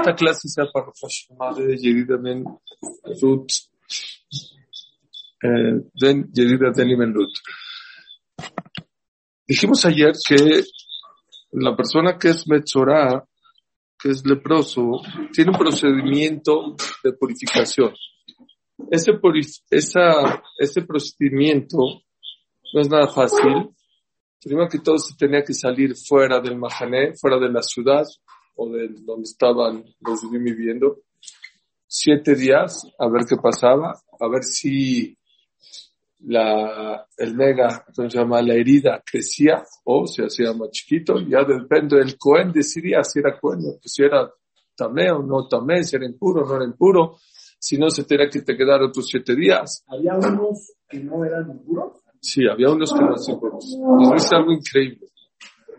esta clase sea para Madre Yedida Ben Ruth, eh, Ben Yedida Ben Ruth. Dijimos ayer que la persona que es Metzorah, que es leproso, tiene un procedimiento de purificación. Ese, esa, ese procedimiento no es nada fácil. Primero que todo se tenía que salir fuera del Mahané, fuera de la ciudad o de donde estaban los viviendo. Siete días a ver qué pasaba, a ver si la, el nega, se llama? La herida crecía o se hacía más chiquito. Ya depende del Cohen decidía si era Cohen, si era tamé o no tamé, si era impuro o no era impuro. Si no, se tenía que te quedar otros siete días. ¿Había unos que no eran impuros? Sí, había unos que no eran impuros. Dice algo increíble.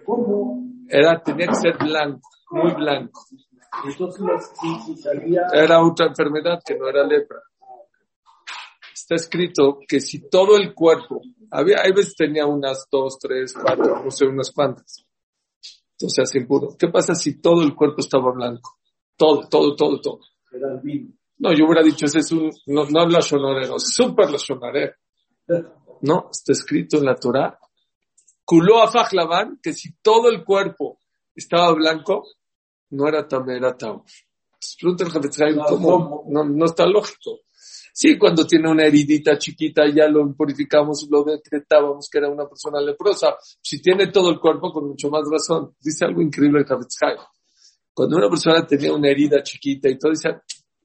¿Cómo? Era, tenía que ser blanco, muy blanco. Era otra enfermedad que no era lepra está escrito que si todo el cuerpo, había, hay veces tenía unas dos, tres, cuatro, no sé, unas cuantas. Entonces hace impuro. ¿Qué pasa si todo el cuerpo estaba blanco? Todo, todo, todo, todo. Era. No, yo hubiera dicho, ese es un, no, no habla sonarero, súper la sonaré. No, está escrito en la Torah, culó a Fajlaban, que si todo el cuerpo estaba blanco, no era también era Tau. ¿cómo? No, no está lógico. Sí, cuando tiene una heridita chiquita ya lo purificamos, lo decretábamos que era una persona leprosa. Si tiene todo el cuerpo, con mucho más razón. Dice algo increíble el Cuando una persona tenía una herida chiquita y todo, dice,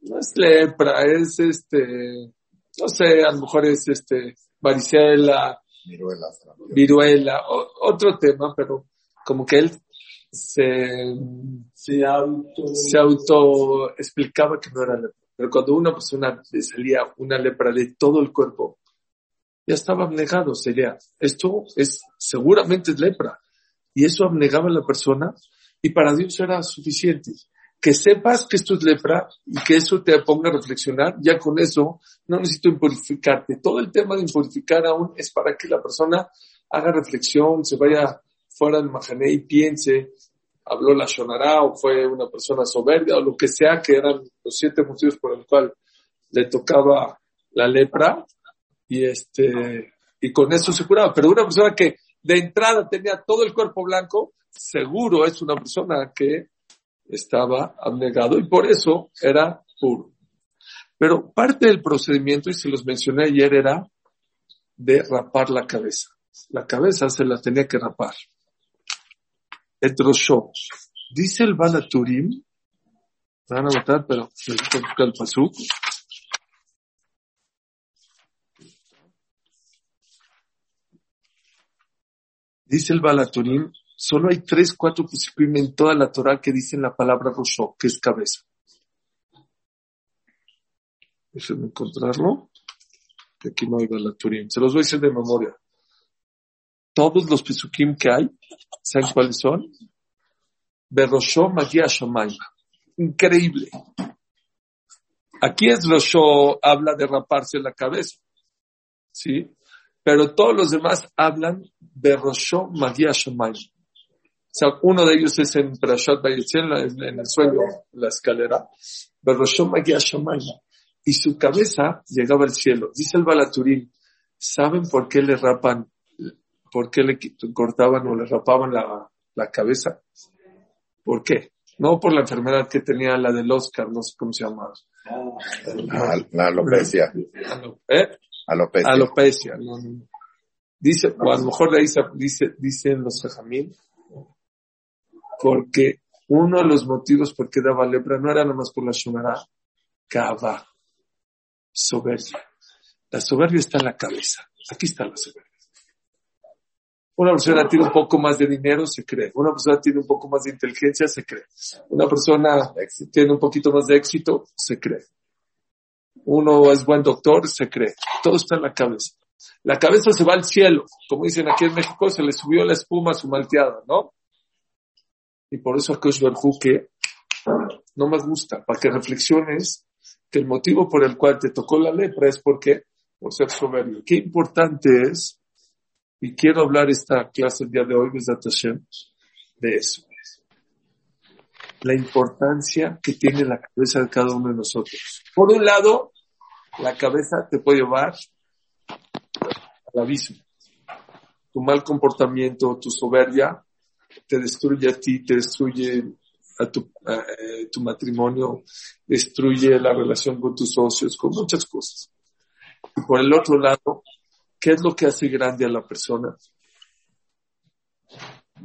no es lepra, es este, no sé, a lo mejor es este, varicela, viruela, viruela otro tema, pero como que él se, se auto, se auto explicaba que no era lepra. Pero cuando una persona le salía una lepra de todo el cuerpo, ya estaba abnegado, sería, esto es, seguramente es lepra. Y eso abnegaba a la persona y para Dios era suficiente. Que sepas que esto es lepra y que eso te ponga a reflexionar, ya con eso no necesito impurificarte. Todo el tema de impurificar aún es para que la persona haga reflexión, se vaya fuera del majané y piense habló la Shonara o fue una persona soberbia o lo que sea, que eran los siete motivos por el cual le tocaba la lepra y este, y con eso se curaba. Pero una persona que de entrada tenía todo el cuerpo blanco, seguro es una persona que estaba abnegado y por eso era puro. Pero parte del procedimiento, y se los mencioné ayer, era de rapar la cabeza. La cabeza se la tenía que rapar et Dice el Balaturim, van a matar, pero necesito buscar el pasuk. Dice el Balaturim, solo hay tres, cuatro pasukim en toda la Torah que dicen la palabra Rosho, que es cabeza. Déjenme encontrarlo, que aquí no hay Balaturim. Se los voy a decir de memoria todos los pesukim que hay, ¿saben cuáles son? Berosho Magia Increíble. Aquí es Rosho, habla de raparse la cabeza. ¿Sí? Pero todos los demás hablan de Rosho Magia O sea, uno de ellos es en Prashat en el sueño, la escalera. Berosho Magia Y su cabeza llegaba al cielo. Dice el Balaturín, ¿saben por qué le rapan ¿Por qué le cortaban o le rapaban la, la cabeza? ¿Por qué? No por la enfermedad que tenía la del Oscar, no sé cómo se llama. La, alopecia. ¿Eh? Alopecia. Alopecia. Dice, o a lo mejor le dice, dice, dicen los jajamín, porque uno de los motivos por qué daba lepra no era nada más por la shumara, cava, soberbia. La soberbia está en la cabeza. Aquí está la soberbia. Una persona tiene un poco más de dinero, se cree. Una persona tiene un poco más de inteligencia, se cree. Una persona tiene un poquito más de éxito, se cree. Uno es buen doctor, se cree. Todo está en la cabeza. La cabeza se va al cielo. Como dicen aquí en México, se le subió la espuma a su malteada, ¿no? Y por eso a Berhu que no me gusta, para que reflexiones que el motivo por el cual te tocó la lepra es porque, por ser soberbio. Qué importante es y quiero hablar esta clase el día de hoy, de eso. la importancia que tiene la cabeza de cada uno de nosotros. Por un lado, la cabeza te puede llevar al abismo. Tu mal comportamiento, tu soberbia, te destruye a ti, te destruye a tu, eh, tu matrimonio, destruye la relación con tus socios, con muchas cosas. Y por el otro lado, ¿qué es lo que hace grande a la persona?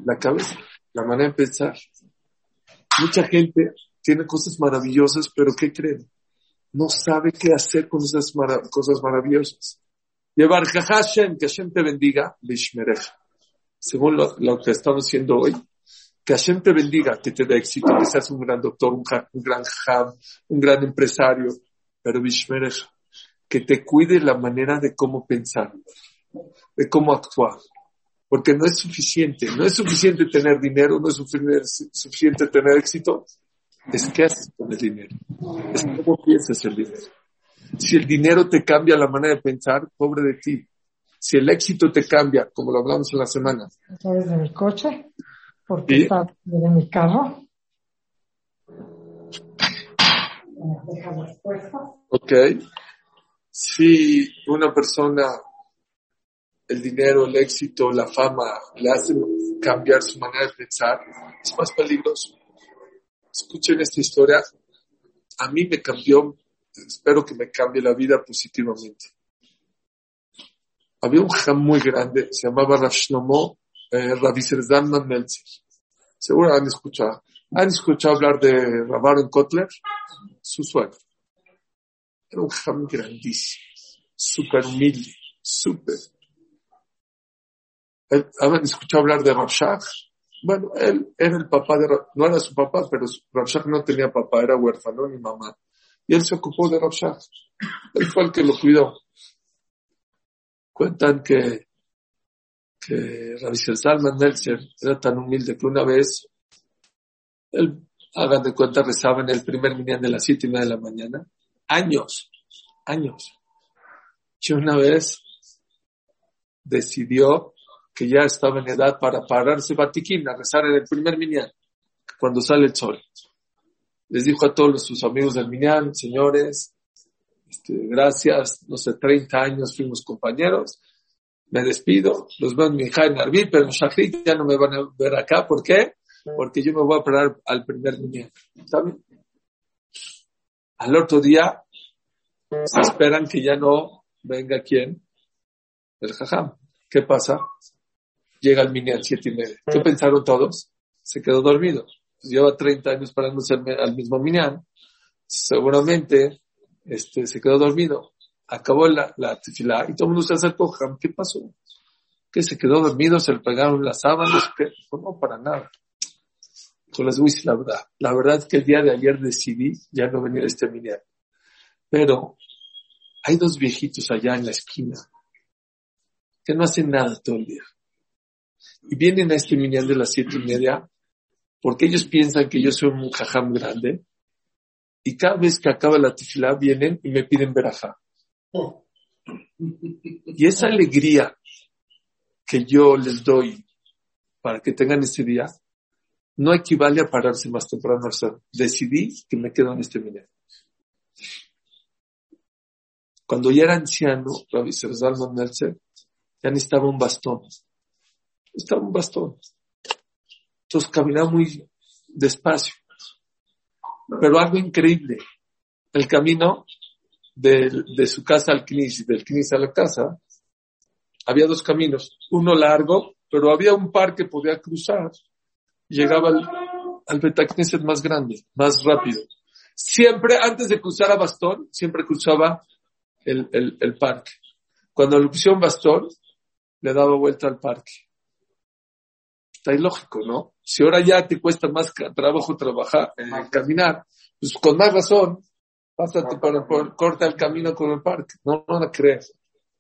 La cabeza, la manera de pensar. Mucha gente tiene cosas maravillosas, pero ¿qué creen? No sabe qué hacer con esas cosas maravillosas. Llevar Hashem, que Hashem te bendiga, Bishmereja. Según lo, que estamos haciendo hoy, que Hashem te bendiga, que te dé éxito, que seas un gran doctor, un, gran jam, un gran empresario, pero Bishmereja, que te cuide la manera de cómo pensar, de cómo actuar. Porque no es suficiente, no es suficiente tener dinero, no es suficiente tener éxito, es qué haces con el dinero, es cómo piensas el dinero. Si el dinero te cambia la manera de pensar, pobre de ti. Si el éxito te cambia, como lo hablamos en la semana. ¿Sabes de mi coche? Porque ¿Sí? está de mi carro. Ok. Si una persona, el dinero, el éxito, la fama, le hacen cambiar su manera de pensar, es más peligroso. Escuchen esta historia. A mí me cambió espero que me cambie la vida positivamente. Había un jam muy grande, se llamaba Rav Shlomo eh, Meltzer. Seguro han escuchado. ¿Han escuchado hablar de Rav Kotler? Su suegro. Era un jam grandísimo, súper humilde, súper. ¿Han escuchado hablar de Rav Shach? Bueno, él era el papá de, no era su papá, pero Rav Shach no tenía papá, era huérfano ni mamá. Y él se ocupó de Rav Shach. Él fue el que lo cuidó. Cuentan que, que Salman Meltzer era tan humilde que una vez, él, hagan de cuenta, rezaba en el primer minyan de las siete y media de la mañana. Años, años. Y una vez decidió que ya estaba en edad para pararse batiquín a rezar en el primer minyan, cuando sale el sol les dijo a todos sus amigos del Minyan, señores, este, gracias, no sé, 30 años fuimos compañeros, me despido, los veo en Minjá en Arbil, pero en Shachrit ya no me van a ver acá, ¿por qué? Porque yo me voy a parar al primer Minyan, ¿saben? Al otro día, se esperan que ya no venga quién, el Jajam. ¿Qué pasa? Llega el Minyan, siete y media. ¿Qué pensaron todos? Se quedó dormido lleva 30 años parándose al, mismo minyan, seguramente este, se quedó dormido. Acabó la, la y todo el mundo se acercó, ¿qué pasó? Que se quedó dormido, se le pegaron las sábanas, que no, para nada. Yo les voy a decir la verdad. La verdad es que el día de ayer decidí ya no venir a este minyan. Pero hay dos viejitos allá en la esquina que no hacen nada todo el día. Y vienen a este minyan de las siete y media porque ellos piensan que yo soy un jajam grande y cada vez que acaba la tifla vienen y me piden verajá. Y esa alegría que yo les doy para que tengan este día no equivale a pararse más temprano. O sea, decidí que me quedo en este minero. Cuando ya era anciano, Rabbi Salman Meltzer, ya necesitaba un bastón. Necesitaba un bastón. Entonces caminaba muy despacio. Pero algo increíble. El camino de, su casa al Knis del Knis a la casa, había dos caminos. Uno largo, pero había un par que podía cruzar. Llegaba al, al Betacneset más grande, más rápido. Siempre, antes de cruzar a Bastón, siempre cruzaba el, el, el parque. Cuando le pusieron Bastón, le daba vuelta al parque. Está ilógico, ¿no? Si ahora ya te cuesta más trabajo trabajar, eh, caminar, pues con más razón, pásate para, por, corta el camino con el parque. No, no la crees.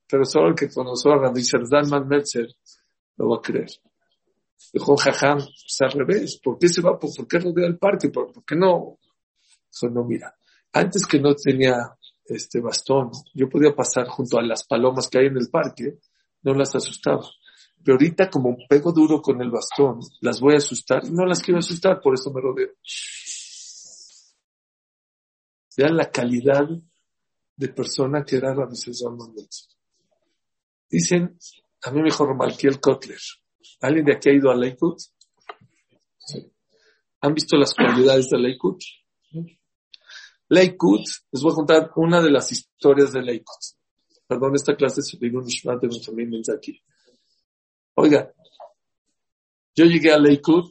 Pero solo el que conoció a Rabbi Dalman Metzer lo va a creer. Dijo Jajam, pues al revés, ¿por qué se va? ¿Por, qué rodea el parque? ¿Por, qué no? Dijo, no, mira, antes que no tenía este bastón, yo podía pasar junto a las palomas que hay en el parque, no las asustaba. Pero ahorita como pego duro con el bastón, las voy a asustar no las quiero asustar, por eso me rodeo. Vean la calidad de persona que era Mendoza. Dicen, a mí me dijo Romalquiel Kotler, ¿alguien de aquí ha ido a Lakewood? Sí. ¿Han visto las cualidades de Lakewood? Lakewood, les voy a contar una de las historias de Lakewood. Perdón, esta clase de Nishmat de Benjamín aquí. Oiga, yo llegué a Lakewood,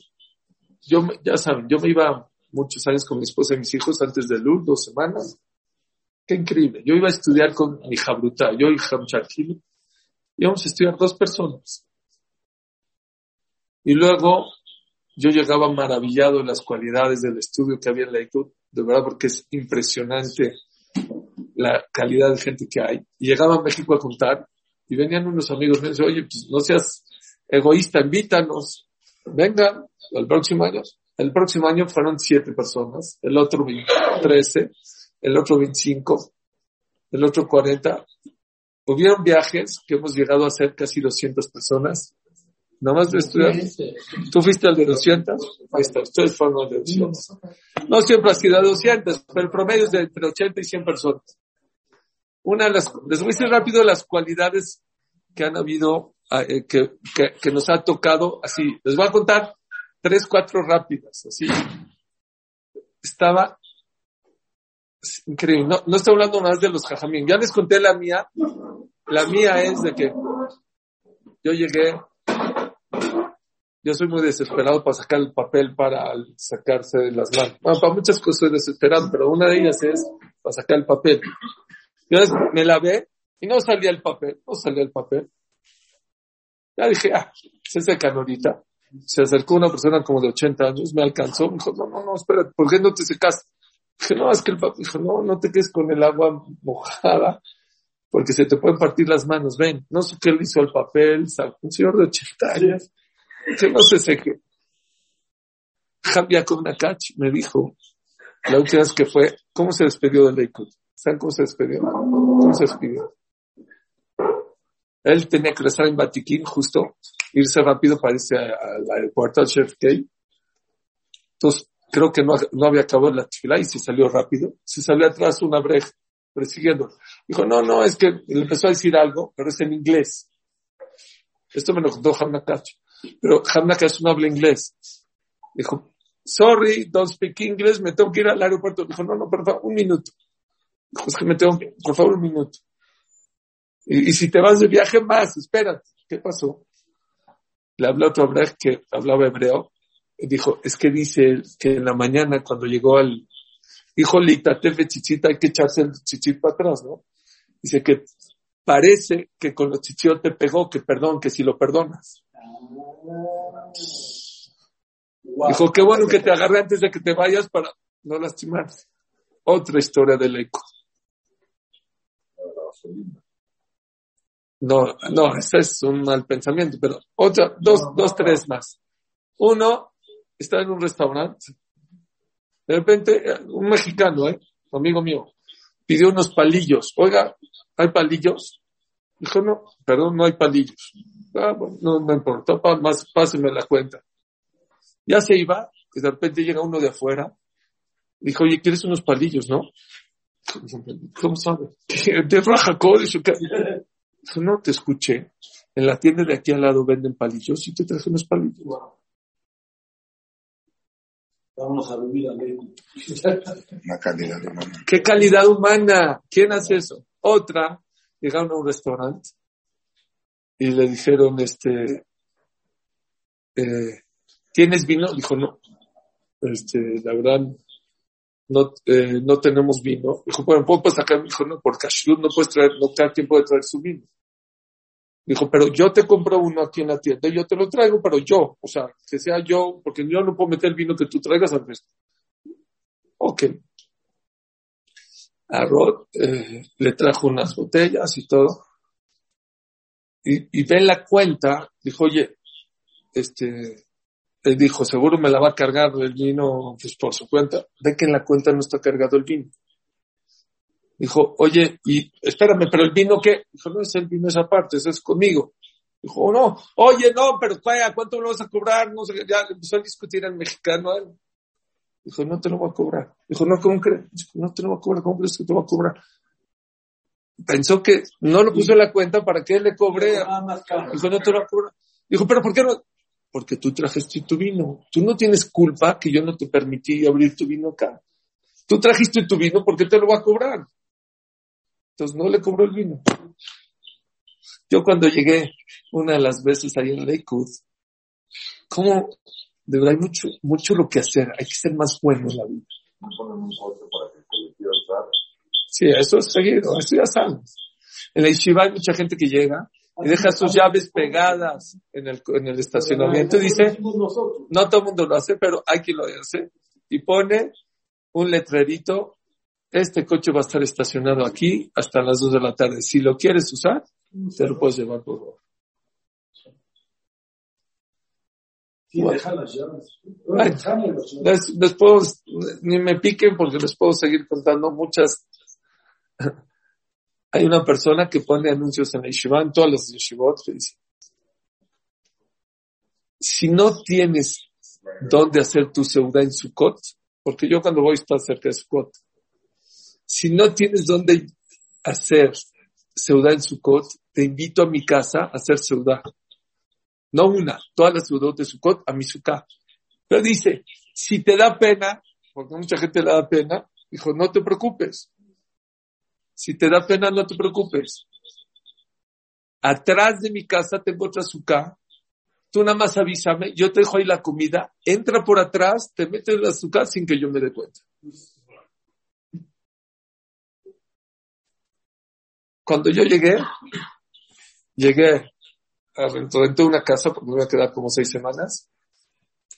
yo, ya saben, yo me iba muchos años con mi esposa y mis hijos antes de Lul, dos semanas. Qué increíble. Yo iba a estudiar con mi jabruta, yo y Hamchakil. Íbamos a estudiar dos personas. Y luego yo llegaba maravillado de las cualidades del estudio que había en Lakewood, de verdad, porque es impresionante la calidad de gente que hay. Y llegaba a México a contar y venían unos amigos me decían, oye, pues no seas egoísta, invítanos, vengan el próximo año. El próximo año fueron siete personas, el otro 13, el otro 25, el otro 40. Hubieron viajes que hemos llegado a ser casi 200 personas. Nada más de estudiar. ¿Tú fuiste al de 200? Ahí está, ustedes fueron al de 200. No siempre ha sido 200, pero el promedio es de entre 80 y 100 personas. Una de las, les voy a decir rápido las cualidades que han habido, eh, que, que, que nos ha tocado así. Les voy a contar tres, cuatro rápidas, así. Estaba increíble. No, no estoy hablando más de los jajamín. Ya les conté la mía. La mía es de que yo llegué, yo soy muy desesperado para sacar el papel para sacarse de las manos. Bueno, para muchas cosas soy desesperado, pero una de ellas es para sacar el papel. Yo me lavé y no salía el papel, no salía el papel. Ya dije, ah, se secan ahorita se acercó una persona como de 80 años, me alcanzó, me dijo, no, no, no, espera, ¿por qué no te secas? Dije, no, es que el papá dijo, no, no te quedes con el agua mojada, porque se te pueden partir las manos, ven, no sé qué le hizo al papel, un señor de 80 años, que no se seque. Javier Nakach me dijo, la última vez que fue, ¿cómo se despidió del Lakewood? ¿Saben cómo se despidió? ¿Cómo se despidió? Él tenía que estar en Batiquín justo irse rápido para irse al aeropuerto, al Chef Gate. Entonces, creo que no, no había acabado la fila y se salió rápido. Se salió atrás una breja persiguiendo. Dijo, no, no, es que le empezó a decir algo, pero es en inglés. Esto me lo contó Hamnakach. Pero Hamnakach no habla inglés. Dijo, sorry, don't speak English, me tengo que ir al aeropuerto. Dijo, no, no, por favor, un minuto. Dijo, es que me tengo que, por favor, un minuto. Y, y si te vas de viaje más, espérate. ¿Qué pasó? le habló otro Brecht que hablaba hebreo, y dijo, es que dice que en la mañana cuando llegó al, dijo Litatefe chichita, hay que echarse el chichit para atrás, ¿no? Dice que parece que con los chichios te pegó, que perdón, que si lo perdonas. Dijo, qué bueno que te agarré antes de que te vayas para no lastimarte. Otra historia del eco. No, no, ese es un mal pensamiento, pero otra, dos, dos, tres más. Uno, está en un restaurante. De repente, un mexicano, ¿eh? Amigo mío, pidió unos palillos. Oiga, ¿hay palillos? Dijo, no, perdón, no hay palillos. Ah, bueno, no, no importa, más, páseme la cuenta. Ya se iba, y de repente llega uno de afuera. Dijo, oye, ¿quieres unos palillos, no? ¿Cómo sabe? De raja, no te escuché. En la tienda de aquí al lado venden palillos y te traje unos palillos. Vamos a vivir a Una calidad humana. ¿Qué calidad humana? ¿Quién hace eso? Otra, llegaron a un restaurante y le dijeron, este, eh, ¿tienes vino? Dijo, no. Este, la verdad, no, eh, no tenemos vino. Dijo, bueno, ¿puedo sacar? Dijo, no, por Kashrut no puedes traer, no cada quien puede traer su vino. Dijo, pero yo te compro uno aquí en la tienda yo te lo traigo, pero yo, o sea, que sea yo, porque yo no puedo meter el vino que tú traigas al resto. Ok. A eh, le trajo unas botellas y todo. Y, y ve la cuenta, dijo, oye, este, él dijo, seguro me la va a cargar el vino pues, por su cuenta. Ve que en la cuenta no está cargado el vino. Dijo, oye, y espérame, pero el vino qué? Dijo, no es el vino esa parte, eso es conmigo. Dijo, no, oye, no, pero ¿cuánto lo vas a cobrar? No sé, ya empezó a discutir en mexicano él. Dijo, no te lo voy a cobrar. Dijo, no, ¿cómo crees? Dijo, no te lo voy a cobrar, ¿cómo crees que te voy a cobrar? Pensó que no lo puso en la cuenta para que él le cobre. Dijo, no te lo voy a cobrar. Dijo, pero ¿por qué no? Porque tú trajiste tu vino. Tú no tienes culpa que yo no te permití abrir tu vino acá. Tú trajiste tu vino, ¿por qué te lo voy a cobrar? Entonces no le cobró el vino. Yo cuando llegué una de las veces ahí en Lakewood, como de verdad hay mucho, mucho lo que hacer, hay que ser más bueno en la vida. Sí, eso es seguido, eso ya sabes. En la Yeshiva hay mucha gente que llega y deja sus llaves pegadas en el, en el estacionamiento y dice, no todo el mundo lo hace, pero hay quien lo hace. Y pone un letrerito, este coche va a estar estacionado aquí hasta las 2 de la tarde. Si lo quieres usar, te lo puedes llevar por favor. Les, puedo, ni me piquen porque les puedo seguir contando muchas. Hay una persona que pone anuncios en el Yeshiva, en todas las Yeshivot, que dice, si no tienes dónde hacer tu seuda en Sukkot, porque yo cuando voy está cerca de Sukkot, si no tienes dónde hacer Seudá en Sukkot, te invito a mi casa a hacer Seudá. No una, todas las Seudot de Sukkot a mi Sukkah. Pero dice, si te da pena, porque mucha gente le da pena, dijo, no te preocupes. Si te da pena, no te preocupes. Atrás de mi casa tengo otra Sukkah. Tú nada más avísame, yo te dejo ahí la comida, entra por atrás, te metes en la Sukkah sin que yo me dé cuenta. Cuando yo llegué, llegué, renté una casa porque me iba a quedar como seis semanas,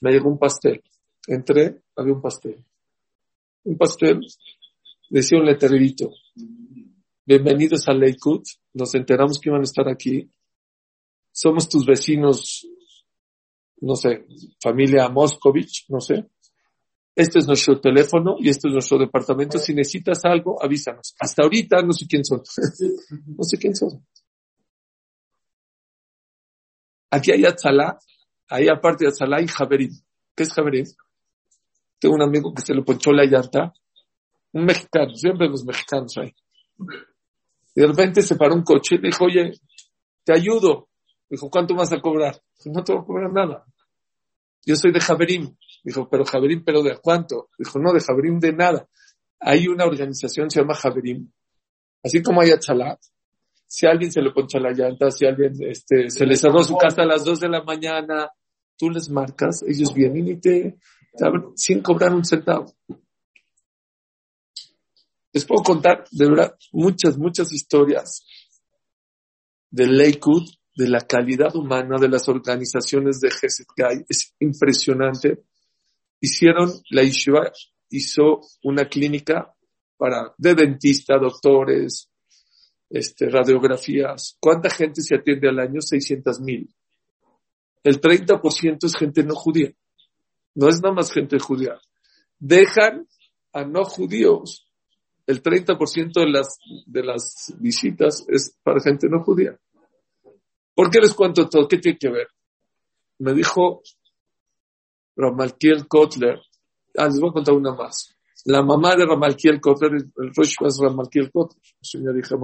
me llegó un pastel. Entré, había un pastel. Un pastel, decía un letrerito. Bienvenidos a Lakewood. Nos enteramos que iban a estar aquí. Somos tus vecinos, no sé, familia Moscovich, no sé. Este es nuestro teléfono y este es nuestro departamento. Si necesitas algo, avísanos. Hasta ahorita no sé quién son. no sé quién son. Aquí hay Atzalá, ahí aparte de Atzalá hay Javerín. ¿Qué es Javerín? Tengo un amigo que se le ponchó la llanta. Un mexicano, siempre los mexicanos hay. Y de repente se paró un coche y dijo, oye, te ayudo. Dijo, ¿cuánto vas a cobrar? no te voy a cobrar nada. Yo soy de Javerín. Dijo, pero Javerín, ¿pero de cuánto? Dijo, no, de Javerín de nada. Hay una organización, se llama Javerín. Así como hay Atzalat. Si alguien se le poncha la llanta, si alguien este, se le cerró su casa a las dos de la mañana, tú les marcas, ellos vienen y te, te sin cobrar un centavo. Les puedo contar, de verdad, muchas, muchas historias de Lakewood, de la calidad humana de las organizaciones de Geset Es impresionante hicieron, la Yeshiva hizo una clínica para, de dentista, doctores, este, radiografías. ¿Cuánta gente se atiende al año? 600 mil. El 30% es gente no judía. No es nada más gente judía. Dejan a no judíos. El 30% de las, de las visitas es para gente no judía. ¿Por qué les cuento todo? ¿Qué tiene que ver? Me dijo Ramalkiel Kotler. Ah, les voy a contar una más. La mamá de Ramalkiel Kotler, el Rosh es Ramalkiel Kotler, señor hija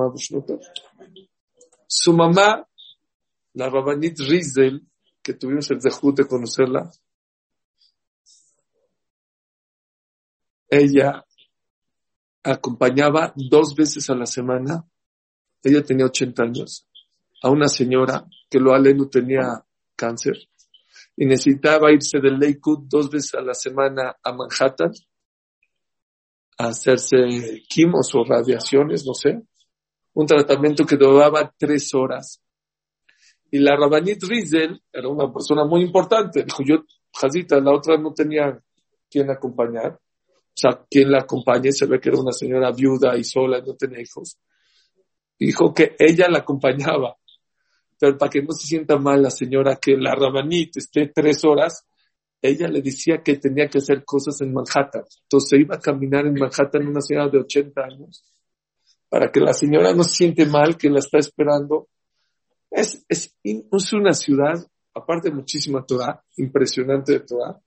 Su mamá, la Rabanit Rizel, que tuvimos el dejud de conocerla, ella acompañaba dos veces a la semana, ella tenía 80 años, a una señora que lo aleno tenía cáncer y necesitaba irse del Lakewood dos veces a la semana a Manhattan hacerse quimos o radiaciones, no sé. Un tratamiento que duraba tres horas. Y la Rabanit Rizel era una persona muy importante. Dijo, yo, Jazita, la otra no tenía quien acompañar. O sea, quien la acompañe, se ve que era una señora viuda y sola, no tenía hijos. Dijo que ella la acompañaba pero para que no se sienta mal la señora que la Rabanit esté tres horas, ella le decía que tenía que hacer cosas en Manhattan. Entonces se iba a caminar en Manhattan una señora de 80 años para que la señora no siente mal, que la está esperando. Es, es, una ciudad, aparte de muchísima Torah, impresionante de Torah.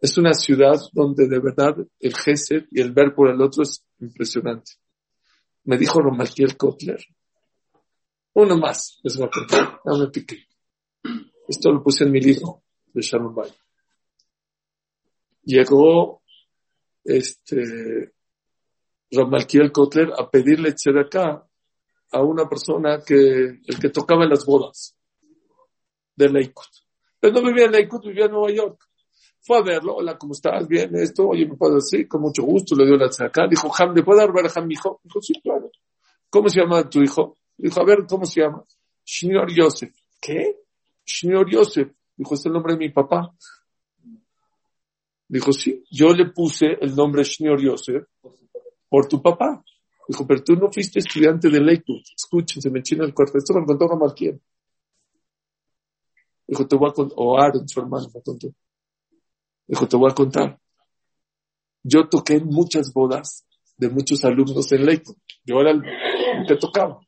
Es una ciudad donde de verdad el Gesed y el ver por el otro es impresionante. Me dijo Romalquiel Kotler. Uno más, les voy a contar. Esto lo puse en mi libro de Shalom Bay. Llegó este Romalquiel Kotler a pedirle acá a una persona que, el que tocaba en las bodas de Lakewood. Pero no vivía en Lakewood, vivía en Nueva York. Fue a verlo, hola, ¿cómo estás? Bien, esto, oye, ¿me puedo decir? Con mucho gusto, le dio la acá. Dijo, Ham, ¿le puedo dar ver a mi hijo? Dijo, sí, claro. ¿Cómo se llama tu hijo? Dijo, a ver, ¿cómo se llama? Shneur Yosef. ¿Qué? Shneur Yosef. Dijo, es el nombre de mi papá. Dijo, sí, yo le puse el nombre Shneur Yosef por tu papá. Dijo, pero tú no fuiste estudiante de Lakewood. Escuchen, se me enchina el cuarto. Esto me lo contó Gamalquiel. Dijo, te voy a contar, o Aaron, su hermano, me contó. Dijo, te voy a contar. Yo toqué muchas bodas de muchos alumnos en Lakewood. Yo era el que tocaba.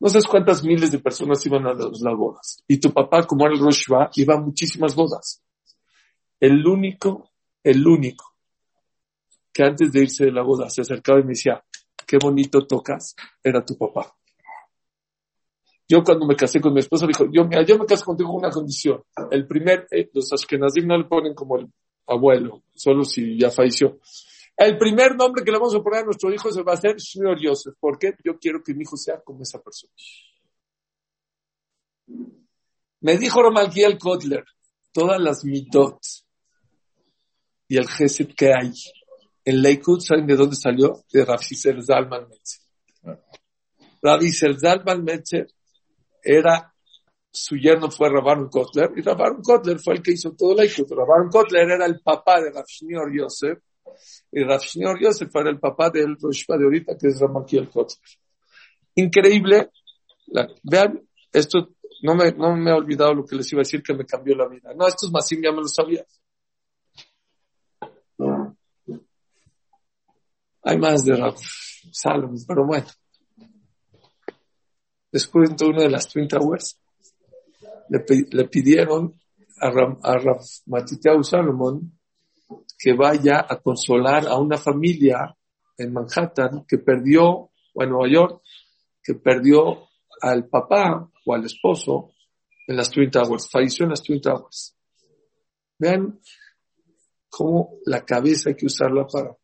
No sabes cuántas miles de personas iban a las, bodas. Y tu papá, como era el Roshva, iba a muchísimas bodas. El único, el único, que antes de irse de la boda se acercaba y me decía, qué bonito tocas, era tu papá. Yo cuando me casé con mi esposa dijo, yo, me caso contigo con una condición. El primer, eh, los Ashkenazim no le ponen como el abuelo, solo si ya falleció. El primer nombre que le vamos a poner a nuestro hijo se va a hacer Señor Joseph. ¿Por qué? Yo quiero que mi hijo sea como esa persona. Me dijo Romalquiel Kotler, todas las mitot y el gesed que hay en Lakewood, ¿saben de dónde salió? De Rafi Zalman Metzer. Rafi Zalman Metzer era, su yerno fue Rabaron Kotler, y Rabaron Kotler fue el que hizo todo Lakewood. Rabaron Kotler era el papá de Rav Yosef, y Rav Yosef era el papá del Roshpa de ahorita, que es Ramakiel Kotler. Increíble. vean, esto no me, no me he olvidado lo que les iba a decir que me cambió la vida. No, estos Masim ya me lo sabía. Hay más de Rav Salomon, pero bueno. Después de una de las Twin Towers, le, pidieron a, Ram, a Rav Salomon que vaya a consolar a una familia en Manhattan que perdió, o en Nueva York, que perdió al papá o al esposo en las Twin Towers, falleció en las Twin Towers. Vean cómo la cabeza hay que usarla para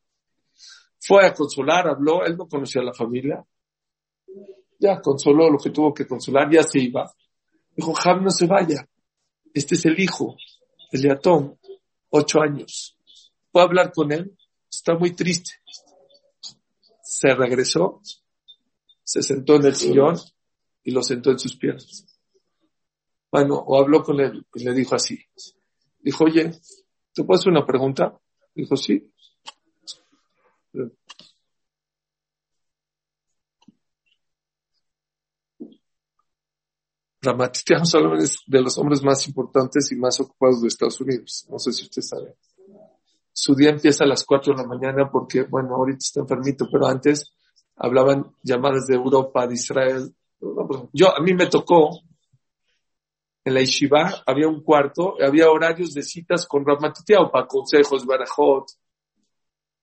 fue a consolar, habló, él no conocía a la familia. Ya consoló lo que tuvo que consolar, ya se iba. Dijo, Jam, no se vaya. Este es el hijo, Eliatón, ocho años. ¿Puedo hablar con él? Está muy triste. Se regresó, se sentó en el sillón y lo sentó en sus piernas. Bueno, o habló con él y le dijo así. Dijo, oye, ¿te puedo hacer una pregunta? Dijo, sí. Ramatitiam Solomon es de los hombres más importantes y más ocupados de Estados Unidos. No sé si usted sabe. Su día empieza a las 4 de la mañana porque, bueno, ahorita está enfermito, pero antes hablaban llamadas de Europa, de Israel. Yo, a mí me tocó, en la Yeshiva había un cuarto, había horarios de citas con Ramatitiam para consejos, barajot.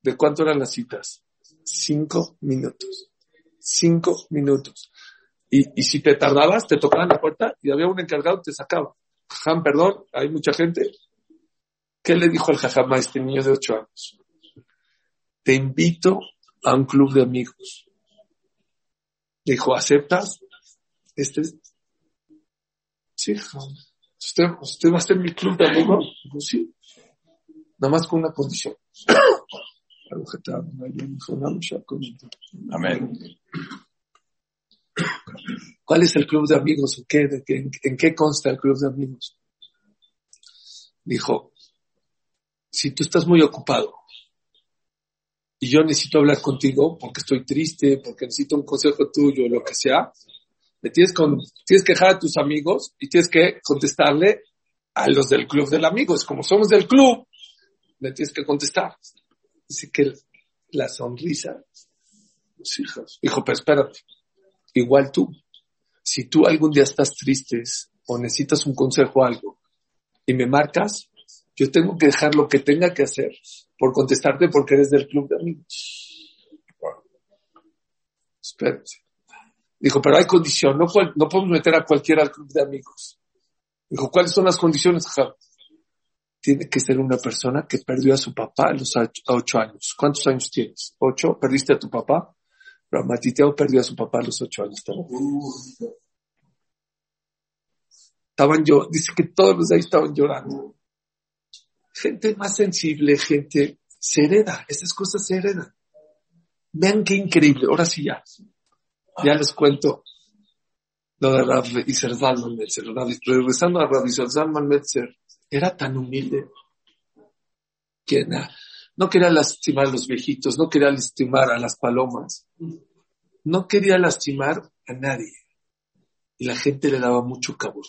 ¿De cuánto eran las citas? Cinco minutos. Cinco minutos. Y, y si te tardabas, te tocaban la puerta y había un encargado que te sacaba. Jajam, perdón, hay mucha gente. ¿Qué le dijo el jajam a este niño de ocho años? Te invito a un club de amigos. Dijo, ¿aceptas? Este Sí, ¿Usted, ¿Usted va a ser mi club de amigos? Dijo, sí. Nada más con una condición. Amén. ¿Cuál es el club de amigos? ¿O qué, en, qué consta el club de amigos? Dijo, si tú estás muy ocupado y yo necesito hablar contigo porque estoy triste, porque necesito un consejo tuyo, lo que sea, le tienes, con, tienes que dejar a tus amigos y tienes que contestarle a los del club de amigos. Como somos del club, le tienes que contestar. Dice que la sonrisa, los hijos. Dijo, pero espérate, igual tú. Si tú algún día estás triste o necesitas un consejo o algo y me marcas, Yo tengo que dejar lo que tenga que hacer por contestarte porque eres del club de amigos. Espérate. Dijo, pero hay condición, no, podemos meter a cualquiera al club de amigos. Dijo, ¿cuáles son las condiciones, Tiene que ser una persona que perdió a su papá a los ocho años. ¿Cuántos años tienes? ¿Ocho? ¿Perdiste a tu papá? Pero Matiteo perdió a su papá a los ocho años también. Estaban yo, dice que todos los ahí estaban llorando. Gente más sensible, gente se hereda, esas cosas se heredan. Vean qué increíble, ahora sí ya. Ya les cuento lo de Rav Isser Zalman Metzer. Regresando a Rav Isser Zalman Metzer, era tan humilde que no quería lastimar a los viejitos, no quería lastimar a las palomas, no quería lastimar a nadie. Y la gente le daba mucho cabot,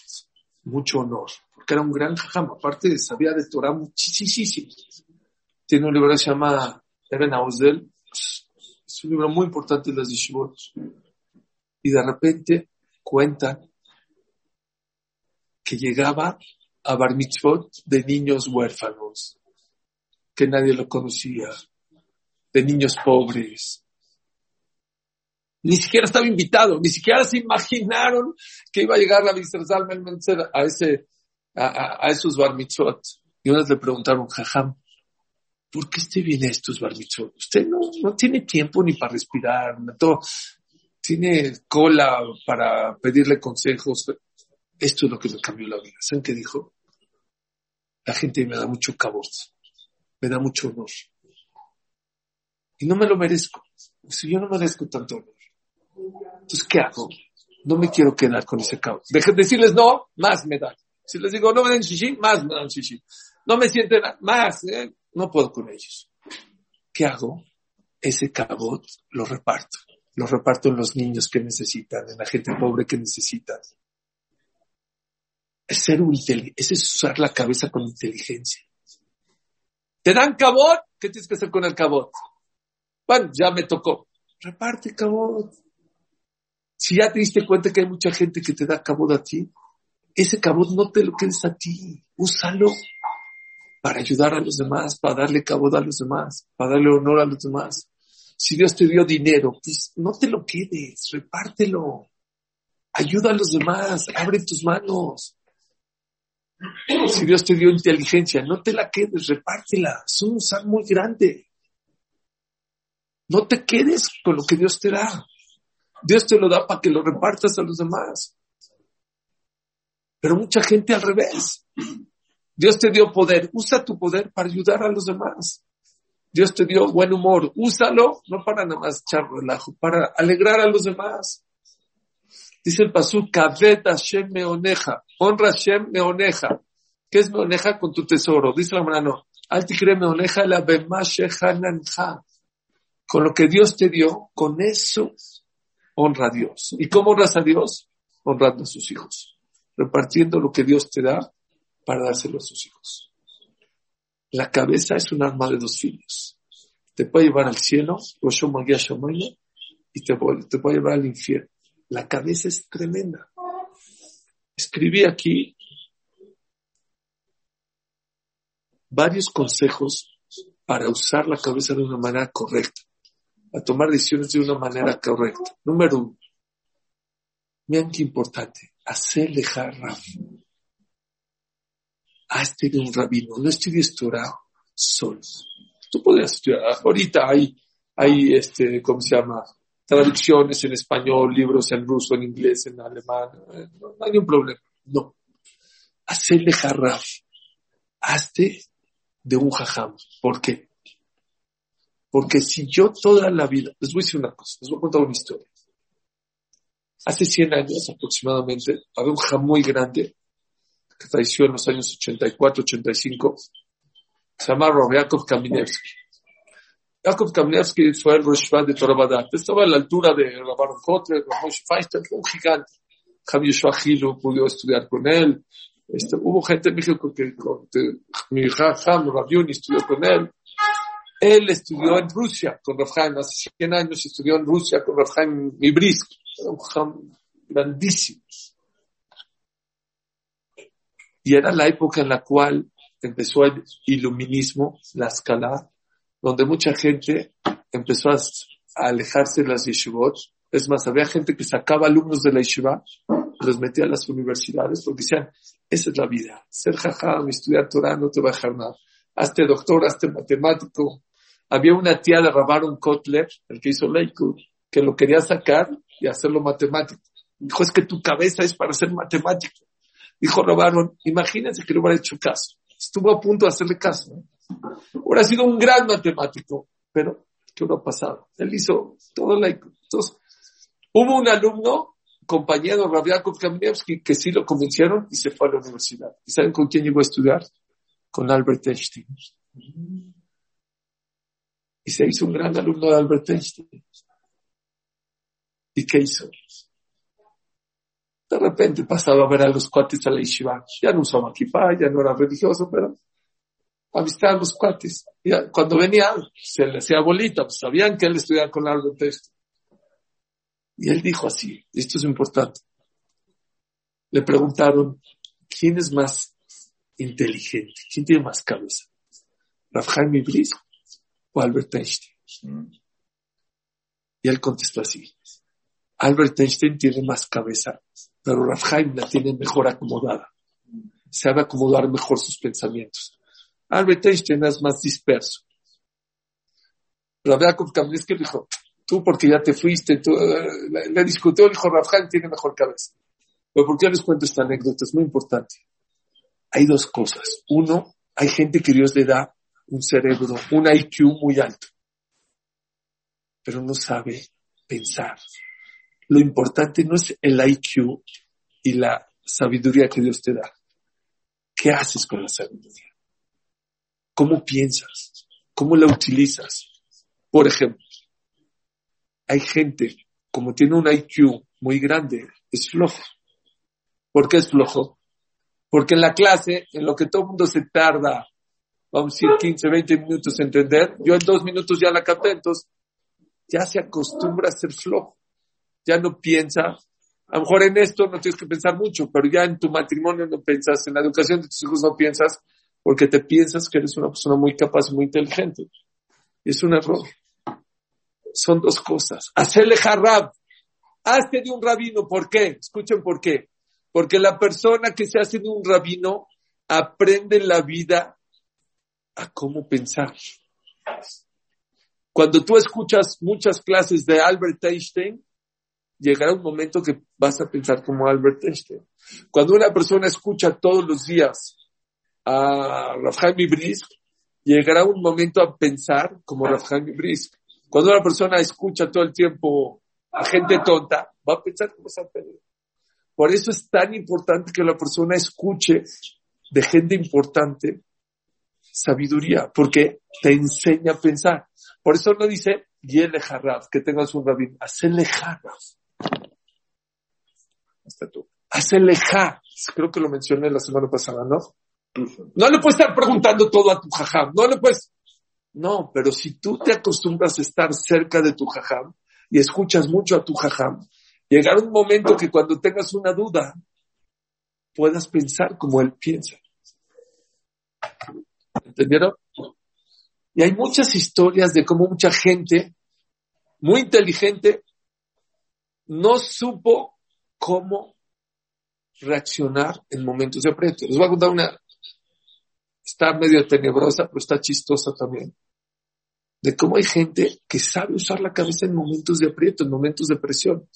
mucho honor, porque era un gran jajam, aparte sabía de Torah muchísimo. Tiene un libro que se llama Eben Ausdel, es un libro muy importante de las y de repente cuenta que llegaba a bar mitzvot de niños huérfanos, que nadie lo conocía, de niños pobres. Ni siquiera estaba invitado, ni siquiera se imaginaron que iba a llegar la Salman a ese, a, esos bar mitzvot. Y una vez le preguntaron, jajam, ¿por qué usted viene a estos bar mitzvot? Usted no, no tiene tiempo ni para respirar, todo tiene cola para pedirle consejos. Esto es lo que me cambió la vida. ¿Saben qué dijo? La gente me da mucho cabot, me da mucho honor. Y no me lo merezco. Si yo no merezco tanto honor. Entonces, ¿qué hago? No me quiero quedar con ese cabot. Dejen de decirles no, más me dan. Si les digo no me den shishi, más me dan shishi. No me sienten más, ¿eh? no puedo con ellos. ¿Qué hago? Ese cabot lo reparto lo reparto en los niños que necesitan, en la gente pobre que necesita. Es ser un es usar la cabeza con inteligencia. ¿Te dan cabot? ¿Qué tienes que hacer con el cabot? Bueno, ya me tocó. Reparte cabot. Si ya te diste cuenta que hay mucha gente que te da cabot a ti, ese cabot no te lo quedes a ti. Úsalo para ayudar a los demás, para darle cabot a los demás, para darle honor a los demás. Si Dios te dio dinero, pues no te lo quedes, repártelo. Ayuda a los demás, abre tus manos. Si Dios te dio inteligencia, no te la quedes, repártela. Es un usar muy grande. No te quedes con lo que Dios te da. Dios te lo da para que lo repartas a los demás. Pero mucha gente al revés. Dios te dio poder. Usa tu poder para ayudar a los demás. Dios te dio buen humor, úsalo, no para nada más echar relajo, para alegrar a los demás. Dice el pasú, Kaved Hashem meoneja, honra Hashem meoneja. ¿Qué es meoneja con tu tesoro? Dice la mano, altikre meoneja la bemashehananja. Con lo que Dios te dio, con eso honra a Dios. ¿Y cómo honras a Dios? Honrando a sus hijos, repartiendo lo que Dios te da para dárselo a sus hijos. La cabeza es un arma de dos filos. Te puede llevar al cielo, y te puede llevar al infierno. La cabeza es tremenda. Escribí aquí varios consejos para usar la cabeza de una manera correcta, a tomar decisiones de una manera correcta. Número uno, miren qué importante, hacerle jarraf hazte de un rabino, no estudies Torah solo. Tú podrías estudiar, ahorita hay, hay este, ¿cómo se llama? Traducciones en español, libros en ruso, en inglés, en alemán, eh, no, hay ningún problema. No. Hacerle jarraf. Hazte de un jajam. ¿Por qué? Porque si yo toda la vida, les voy a decir una cosa, les voy a contar una historia. Hace 100 años aproximadamente, había un jajam muy grande que falleció en los años 84, 85, se llama Yakov Kaminevsky. Yakov Kaminevsky fue el Rosh de Torabadat. Estaba a la altura de Rabban Kotler, Ramosh Feinstein, un gigante. Javier Shuachilu pudo estudiar con él. Este, hubo gente en México que, con, mi Ham Rabiuni estudió con él. Él estudió en Rusia con Rav hace 100 años estudió en Rusia con Rav Haim Mibrisk, un Ham grandísimo. Y era la época en la cual empezó el iluminismo, la escala, donde mucha gente empezó a, alejarse de las yeshivot. Es más, había gente que sacaba alumnos de la yeshiva, los metía a las universidades, porque decían, esa es la vida, ser jajam, estudiar Torah no te va a dejar nada. Hazte doctor, hazte matemático. Había una tía de Rabaron Kotler, el que hizo Leikud, que lo quería sacar y hacerlo matemático. Dijo, es que tu cabeza es para ser matemático. Dijo Rabaron, imagínense que no hubiera hecho caso. Estuvo a punto de hacerle caso. Hubiera sido un gran matemático, pero ¿qué hubiera pasado? Él hizo todo Leikud. Entonces, hubo un alumno, compañero Rabiakov Kamievski, que sí lo convencieron y se fue a la universidad. ¿Y saben con quién llegó a estudiar? Con Albert Einstein. Y se hizo un gran alumno de Albert Einstein. ¿Y qué hizo? De repente pasaba a ver a los cuates a la yeshiva. Ya no usaba kippah, ya no era religioso, pero a los cuates. Y cuando venía, se le hacía bolita, pues sabían que él estudiaba con Albert Einstein. Y él dijo así, esto es importante. Le preguntaron, ¿quién es más inteligente? ¿Quién tiene más cabeza? ¿Rav Chaim o Albert Einstein? Y él contestó así, Albert Einstein tiene más cabeza, pero Rav Chaim la tiene mejor acomodada. Sabe acomodar mejor sus pensamientos. Albert Einstein es más disperso. Rav Kamenetsky dijo, tú porque ya te fuiste, tú, eh, le, le, discutió, dijo, Rav Chaim tiene mejor cabeza. Pero ¿por qué les cuento esta anécdota? Es muy importante. Hay dos cosas. Uno, hay gente que Dios le da un cerebro, un IQ muy alto, pero no sabe pensar. Lo importante no es el IQ y la sabiduría que Dios te da. ¿Qué haces con la sabiduría? ¿Cómo piensas? ¿Cómo la utilizas? Por ejemplo, hay gente, como tiene un IQ muy grande, es flojo. ¿Por qué es flojo? Porque en la clase, en lo que todo el mundo se tarda, vamos a decir 15, 20 minutos en entender, yo en dos minutos ya la capté, entonces ya se acostumbra a ser flojo ya no piensa. A lo mejor en esto no tienes que pensar mucho, pero ya en tu matrimonio no piensas, en la educación de tus hijos no piensas, porque te piensas que eres una persona muy capaz, muy inteligente. Es un error. Son dos cosas. Hacerle jarrab. Hazte de un rabino. ¿Por qué? Escuchen por qué. Porque la persona que se hace de un rabino aprende en la vida a cómo pensar. Cuando tú escuchas muchas clases de Albert Einstein, llegará un momento que vas a pensar como Albert Einstein. Cuando una persona escucha todos los días a Rafael Brisk, llegará un momento a pensar como Rafael Brisk. Cuando una persona escucha todo el tiempo a gente tonta, va a pensar como San Pedro. Por eso es tan importante que la persona escuche de gente importante sabiduría, porque te enseña a pensar. Por eso no dice, Yele Harraf, que tengas un rabín, hacerle Harraf. Hasta tú. ja. Creo que lo mencioné la semana pasada, ¿no? No le puedes estar preguntando todo a tu jajam. No le puedes. No, pero si tú te acostumbras a estar cerca de tu jajam y escuchas mucho a tu jajam, llegará un momento que cuando tengas una duda, puedas pensar como él piensa. ¿Entendieron? Y hay muchas historias de cómo mucha gente muy inteligente no supo cómo reaccionar en momentos de aprieto. Les voy a contar una, está medio tenebrosa, pero está chistosa también, de cómo hay gente que sabe usar la cabeza en momentos de aprieto, en momentos de presión.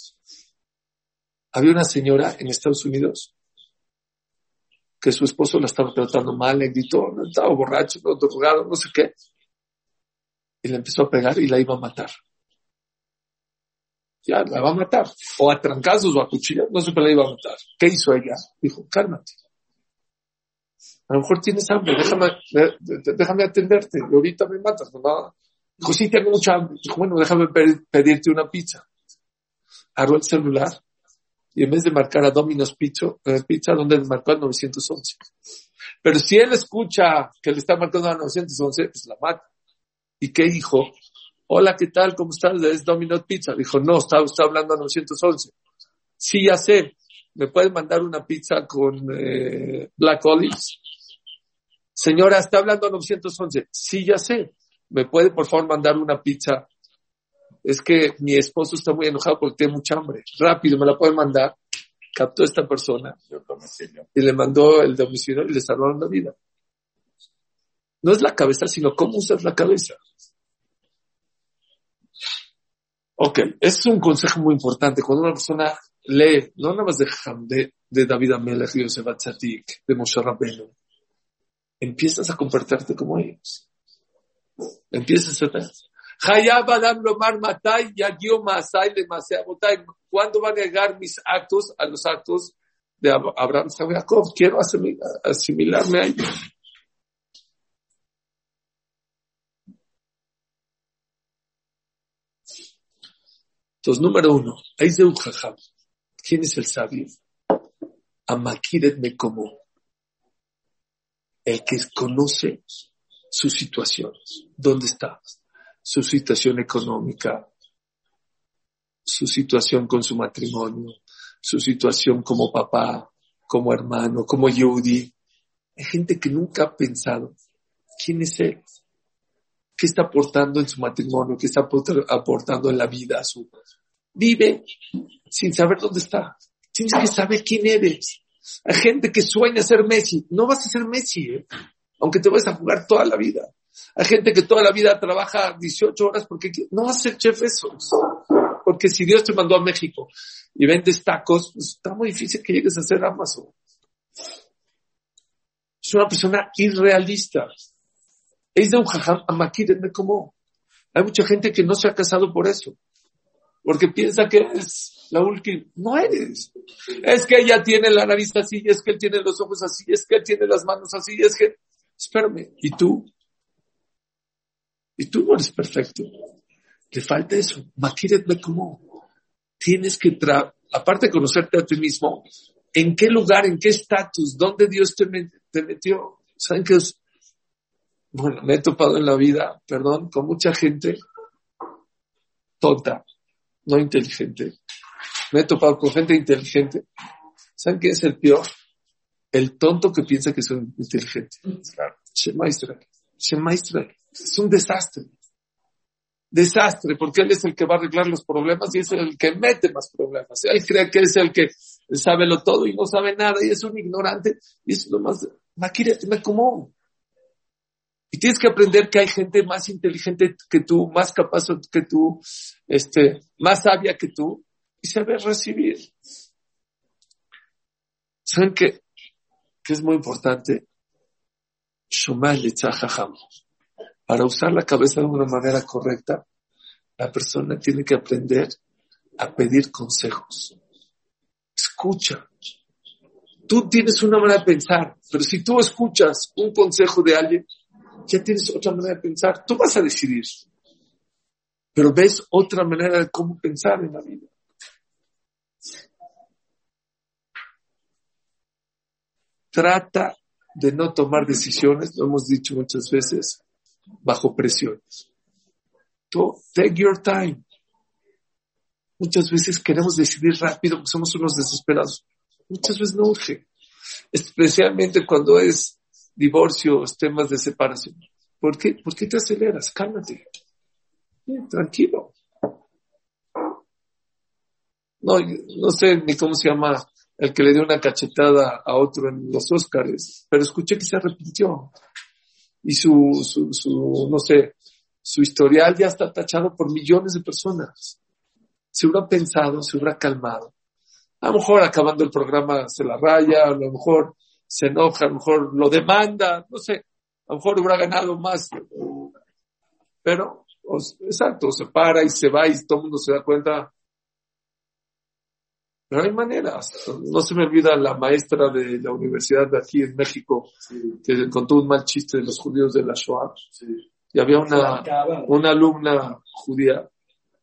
Había una señora en Estados Unidos que su esposo la estaba tratando mal, le gritó, estaba borracho, no, drogado, no sé qué. Y le empezó a pegar y la iba a matar ya la va a matar. O a trancazos o a cuchillas, no sé qué la iba a matar. ¿Qué hizo ella? Dijo, cálmate. A lo mejor tienes hambre, déjame, déjame atenderte, y ahorita me matas, ¿no? Dijo, sí, tengo mucha hambre. Dijo, bueno, déjame pedirte una pizza. Agarró el celular y en vez de marcar a Domino's Pizza, eh, pizza donde le marcó al 911. Pero si él escucha que le está marcando a 911, pues la mata. ¿Y qué dijo? Hola, ¿qué tal? ¿Cómo estás? ¿Es Domino's Pizza? Dijo, no, está, está hablando a 911. Sí, ya sé. ¿Me puedes mandar una pizza con eh, Black Olives? Señora, está hablando a 911. Sí, ya sé. ¿Me puede, por favor, mandar una pizza? Es que mi esposo está muy enojado porque tiene mucha hambre. Rápido, ¿me la puede mandar? Captó esta persona y le mandó el domicilio y le salvaron la vida. No es la cabeza, sino cómo usas la cabeza. Ok, es un consejo muy importante. Cuando una persona lee, no nada más de, de, de David Amelech, Yosef Atzatik, de Moshe Rabbeinu, empiezas a comportarte como ellos. Empiezas a ver. Hayab Adam Lomar Matai Masai de. ¿Cuándo van a llegar mis actos a los actos de Abraham Jacob? Quiero asimilarme a ellos. Entonces, número uno, Jajam. ¿Quién es el sabio? Amakiret como El que conoce sus situaciones. ¿Dónde está? Su situación económica, su situación con su matrimonio, su situación como papá, como hermano, como Yehudi. Hay gente que nunca ha pensado quién es él, qué está aportando en su matrimonio, qué está aportando en la vida. Su... Vive sin saber dónde está. Tienes que saber quién eres. Hay gente que sueña ser Messi. No vas a ser Messi, ¿eh? aunque te vas a jugar toda la vida. Hay gente que toda la vida trabaja 18 horas porque no vas a ser chef esos. Porque si Dios te mandó a México y vendes tacos, pues está muy difícil que llegues a ser Amazon. Es una persona irrealista. Es de un jajam me como. Hay mucha gente que no se ha casado por eso. Porque piensa que es la última. No eres. Es que ella tiene la nariz así, es que él tiene los ojos así, es que él tiene las manos así, es que... Espérame. ¿Y tú? Y tú no eres perfecto. Te falta eso. me como. Tienes que, tra aparte de conocerte a ti mismo, en qué lugar, en qué estatus, dónde Dios te, metió. ¿Saben qué es? Bueno, me he topado en la vida, perdón, con mucha gente tonta, no inteligente. Me he topado con gente inteligente. ¿Saben qué es el peor? El tonto que piensa que es inteligente. Claro. Es un desastre. Desastre, porque él es el que va a arreglar los problemas y es el que mete más problemas. Él cree que es el que sabe lo todo y no sabe nada y es un ignorante y es lo más, me como. Y tienes que aprender que hay gente más inteligente que tú, más capaz que tú, este, más sabia que tú, y saber recibir. ¿Saben qué? Que es muy importante. Para usar la cabeza de una manera correcta, la persona tiene que aprender a pedir consejos. Escucha. Tú tienes una manera de pensar, pero si tú escuchas un consejo de alguien, ya tienes otra manera de pensar. Tú vas a decidir. Pero ves otra manera de cómo pensar en la vida. Trata de no tomar decisiones, lo hemos dicho muchas veces, bajo presiones. take your time. Muchas veces queremos decidir rápido porque somos unos desesperados. Muchas veces no urge. Especialmente cuando es divorcios, temas de separación. ¿Por qué? ¿Por qué te aceleras? Cálmate. tranquilo. No, no sé ni cómo se llama el que le dio una cachetada a otro en los Óscares, pero escuché que se arrepintió. Y su, su, su, no sé, su historial ya está tachado por millones de personas. Se hubiera pensado, se hubiera calmado. A lo mejor acabando el programa se la raya, a lo mejor se enoja, a lo mejor lo demanda, no sé, a lo mejor hubiera ganado más. Pero, exacto, se para y se va y todo el mundo se da cuenta. Pero hay maneras. No se me olvida la maestra de la universidad de aquí en México que contó un mal chiste de los judíos de la Shoah. Y había una, una alumna judía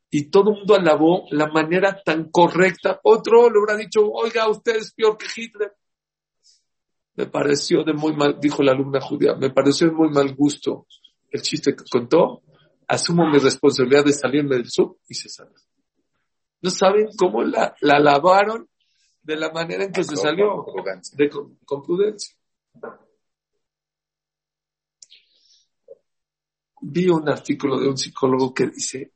y todo el mundo alabó la manera tan correcta. Otro le hubiera dicho, oiga, usted es peor que Hitler me pareció de muy mal, dijo la alumna judía, me pareció de muy mal gusto el chiste que contó, asumo mi responsabilidad de salirme del sub y se salió. No saben cómo la, la lavaron de la manera en que se salió, con, con, prudencia. vi un artículo de un psicólogo que dice,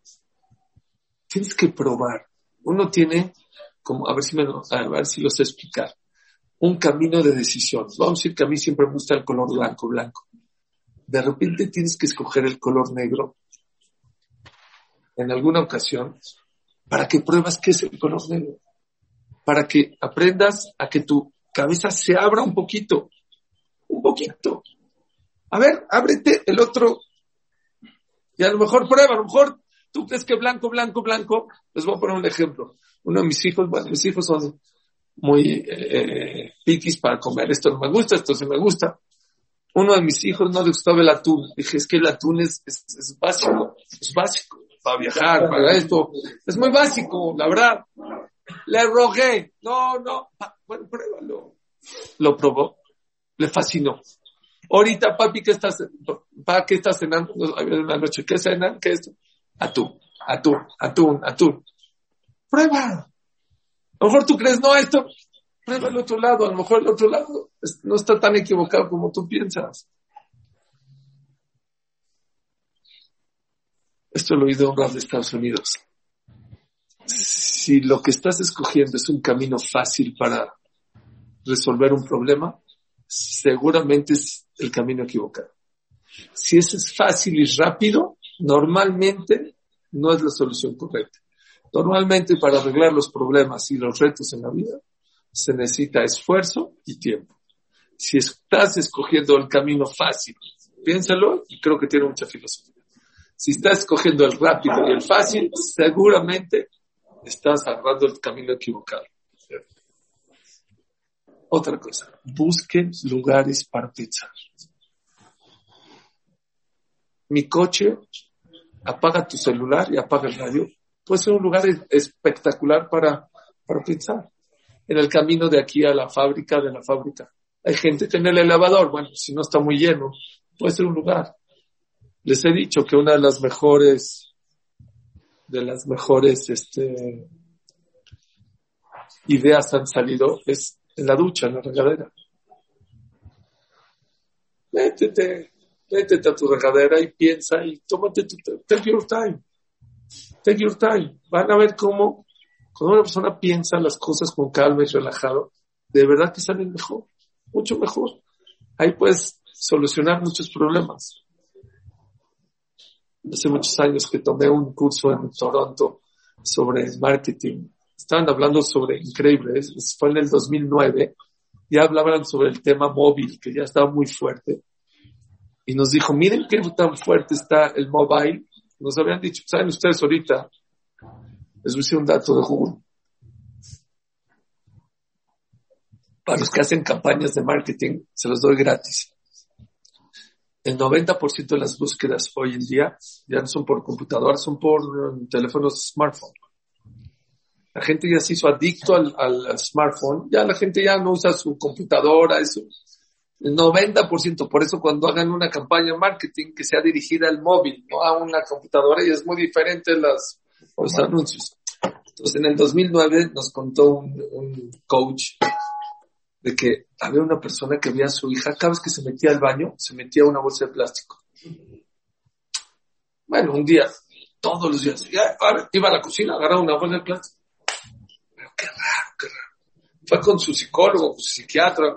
tienes que probar. Uno tiene, como, a ver si me, a ver si lo sé explicar, un camino de decisión. Vamos a decir que a mí siempre me gusta el color blanco, blanco. De repente tienes que escoger el color negro en alguna ocasión para que pruebas qué es el color negro. Para que aprendas a que tu cabeza se abra un poquito. Un poquito. A ver, ábrete el otro. Y a lo mejor prueba, a lo mejor tú crees que blanco, blanco, blanco. Les voy a poner un ejemplo. Uno de mis hijos, bueno, mis hijos son muy eh, piquis para comer. Esto no me gusta, esto sí me gusta. Uno de mis hijos no le gustaba el atún. Dije, es que el atún es, es, básico, es básico para viajar, para esto. Es muy básico, la verdad. Le rogué. No, no. Bueno, pruébalo. Lo probó. Le fascinó. Ahorita, papi, ¿qué estás, pa, ¿qué estás cenando? Una noche, ¿qué cenan? ¿Qué es esto? Atún, atún, atún, atún. Prueba. A lo mejor tú crees, no, esto, prueba el otro lado, a lo mejor el otro lado no está tan equivocado como tú piensas. Esto lo he oído en de Estados Unidos. Si lo que estás escogiendo es un camino fácil para resolver un problema, seguramente es el camino equivocado. Si ese es fácil y rápido, normalmente no es la solución correcta. Normalmente para arreglar los problemas y los retos en la vida se necesita esfuerzo y tiempo. Si estás escogiendo el camino fácil, piénsalo y creo que tiene mucha filosofía. Si estás escogiendo el rápido y el fácil, seguramente estás agarrando el camino equivocado. Otra cosa, busquen lugares para pensar. Mi coche, apaga tu celular y apaga el radio puede ser un lugar espectacular para, para pensar. En el camino de aquí a la fábrica, de la fábrica. Hay gente que en el elevador, bueno, si no está muy lleno, puede ser un lugar. Les he dicho que una de las mejores, de las mejores, este, ideas han salido es en la ducha, en la regadera. Métete, métete a tu regadera y piensa y tómate tu, take your time. Take your time. Van a ver cómo, cuando una persona piensa las cosas con calma y relajado, de verdad que salen mejor, mucho mejor. Ahí puedes solucionar muchos problemas. Hace muchos años que tomé un curso en Toronto sobre marketing. Estaban hablando sobre, increíble, fue en el 2009, ya hablaban sobre el tema móvil, que ya estaba muy fuerte. Y nos dijo, miren qué tan fuerte está el mobile nos habían dicho, ¿saben ustedes ahorita? Les decir un dato de Google. Para los que hacen campañas de marketing, se los doy gratis. El 90% de las búsquedas hoy en día ya no son por computadora, son por um, teléfonos smartphone. La gente ya se hizo adicto al, al, smartphone, ya la gente ya no usa su computadora, eso el 90%. Por eso cuando hagan una campaña de marketing que sea dirigida al móvil, no a una computadora, y es muy diferente las, los anuncios. Entonces en el 2009 nos contó un, coach de que había una persona que veía a su hija, cada vez que se metía al baño, se metía una bolsa de plástico. Bueno, un día, todos los días, iba a la cocina, agarraba una bolsa de plástico. Pero qué raro, qué raro. Fue con su psicólogo, su psiquiatra,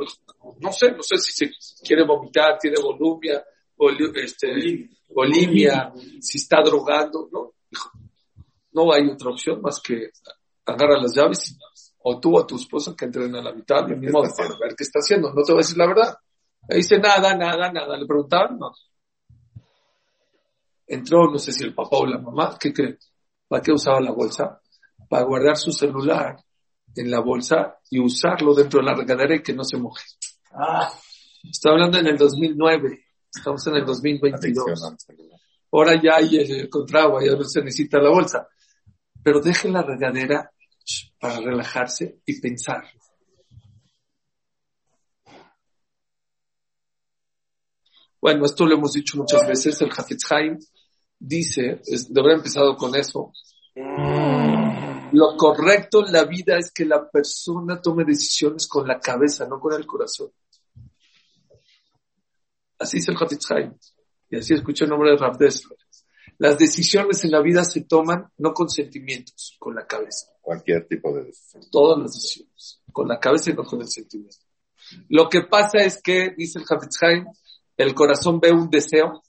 no sé, no sé si se quiere vomitar, tiene volumia, este, bulimia, si está drogando, ¿no? no hay otra opción más que agarrar las llaves o tú o tu esposa que entren a la mitad, mismo de ver qué está haciendo, no te voy a decir la verdad. Le dice nada, nada, nada, le preguntaban, no. Entró, no sé si el papá o la mamá, ¿qué cree? ¿Para qué usaba la bolsa? Para guardar su celular en la bolsa y usarlo dentro de la regadera y que no se moje. Ah, estoy hablando en el 2009. Estamos en el 2022. Ahora ya hay el contragua, ya no se necesita la bolsa. Pero dejen la regadera para relajarse y pensar. Bueno, esto lo hemos dicho muchas veces. El Hafetz Haim dice, es, de haber empezado con eso, lo correcto en la vida es que la persona tome decisiones con la cabeza, no con el corazón. Así es el Haim. y así escuché el nombre de Rav Dessler, las decisiones en la vida se toman no con sentimientos, con la cabeza. Cualquier tipo de decisión. Todas las decisiones, con la cabeza y no con el sentimiento. Lo que pasa es que, dice el Haim, el corazón ve un deseo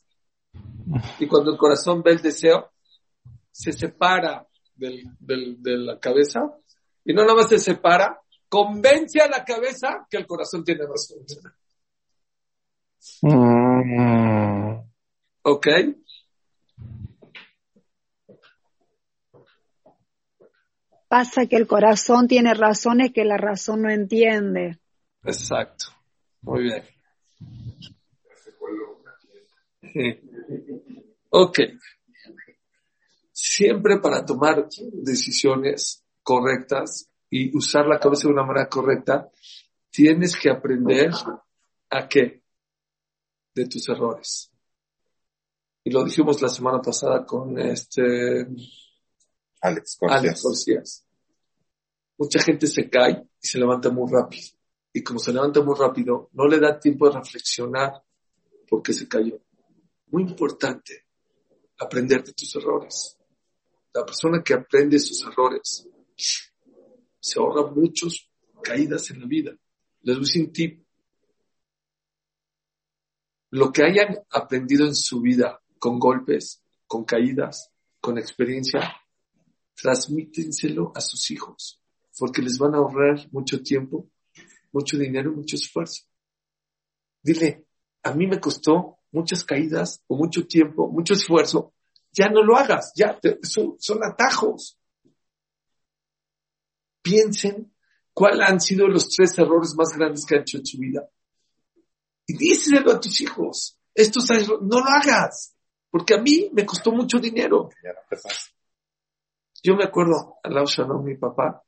y cuando el corazón ve el deseo, se separa del, del, de la cabeza y no nada más se separa, convence a la cabeza que el corazón tiene razón. Mm. ¿Ok? Pasa que el corazón tiene razones que la razón no entiende. Exacto. Muy bien. Sí. Ok. Siempre para tomar decisiones correctas y usar la cabeza de una manera correcta, tienes que aprender a qué? De tus errores. Y lo dijimos la semana pasada con este Alex Alex Garcías. Mucha gente se cae y se levanta muy rápido. Y como se levanta muy rápido, no le da tiempo de reflexionar por qué se cayó. Muy importante aprender de tus errores. La persona que aprende sus errores se ahorra muchas caídas en la vida. Les decir un tip. Lo que hayan aprendido en su vida con golpes, con caídas, con experiencia, transmítenselo a sus hijos, porque les van a ahorrar mucho tiempo, mucho dinero, mucho esfuerzo. Dile, a mí me costó muchas caídas o mucho tiempo, mucho esfuerzo, ya no lo hagas, ya te- son, son atajos. Piensen cuáles han sido los tres errores más grandes que han hecho en su vida. Y díselo a tus hijos. Estos errores, no lo hagas, porque a mí me costó mucho dinero. Yo me acuerdo, Alao Shalom, mi papá,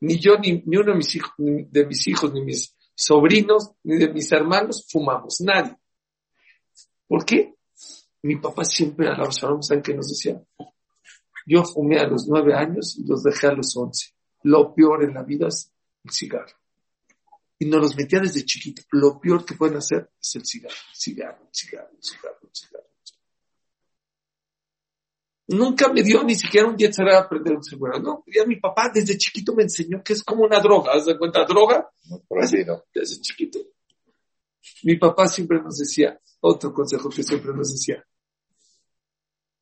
ni yo, ni, ni uno de mis, hijos, ni de mis hijos, ni mis sobrinos, ni de mis hermanos fumamos, nadie. ¿Por qué? Mi papá siempre, Alao Shalom, ¿saben qué nos decía? Yo fumé a los nueve años y los dejé a los once. Lo peor en la vida es el cigarro. Y nos los metía desde chiquito. Lo peor que pueden hacer es el cigarro, cigarro, cigarro, cigarro, cigarro. Nunca me dio ni siquiera un día de aprender un seguro, ¿no? Ya mi papá desde chiquito me enseñó que es como una droga, ¿has de cuenta? Droga Muy prohibido. desde chiquito. Mi papá siempre nos decía, otro consejo que siempre nos decía,